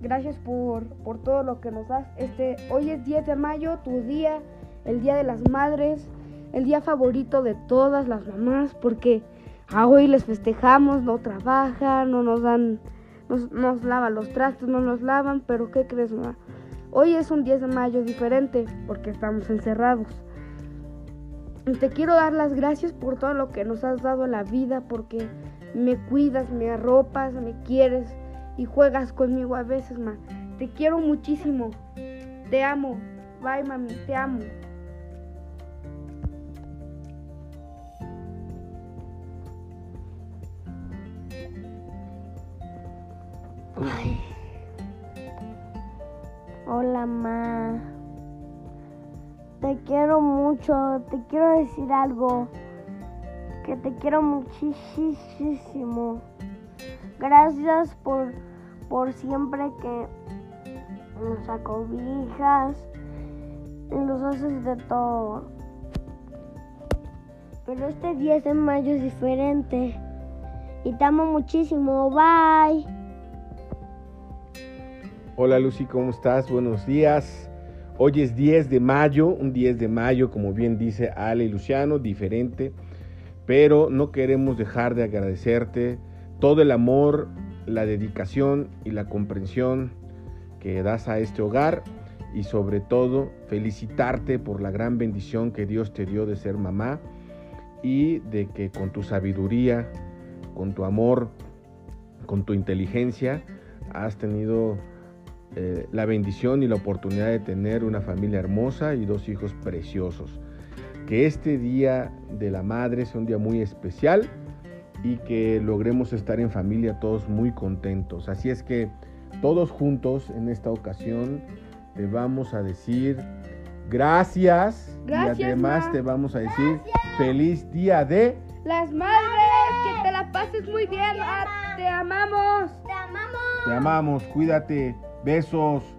Gracias por, por todo lo que nos das. Este, hoy es 10 de mayo, tu día, el Día de las Madres, el día favorito de todas las mamás, porque a hoy les festejamos, no trabajan, no nos dan, nos, nos lavan los trastos, no nos lavan, pero ¿qué crees, mamá? Hoy es un 10 de mayo diferente, porque estamos encerrados. Te quiero dar las gracias por todo lo que nos has dado en la vida, porque me cuidas, me arropas, me quieres y juegas conmigo a veces, ma. Te quiero muchísimo. Te amo. Bye, mami. Te amo. Hola, ma. Te quiero mucho. Te quiero decir algo. Que te quiero muchísimo. Gracias por, por siempre que nos acobijas nos haces de todo. Pero este 10 de mayo es diferente. Y te amo muchísimo. Bye. Hola Lucy, ¿cómo estás? Buenos días. Hoy es 10 de mayo, un 10 de mayo, como bien dice Ale y Luciano, diferente. Pero no queremos dejar de agradecerte todo el amor, la dedicación y la comprensión que das a este hogar y sobre todo felicitarte por la gran bendición que Dios te dio de ser mamá y de que con tu sabiduría, con tu amor, con tu inteligencia, has tenido eh, la bendición y la oportunidad de tener una familia hermosa y dos hijos preciosos. Que este día de la madre sea un día muy especial y que logremos estar en familia todos muy contentos. Así es que todos juntos en esta ocasión te vamos a decir gracias, Gracias, y además Ma. te vamos a decir feliz día de Las madres, que te la pases muy bien. Te amamos. Te amamos. te amamos, cuídate, besos.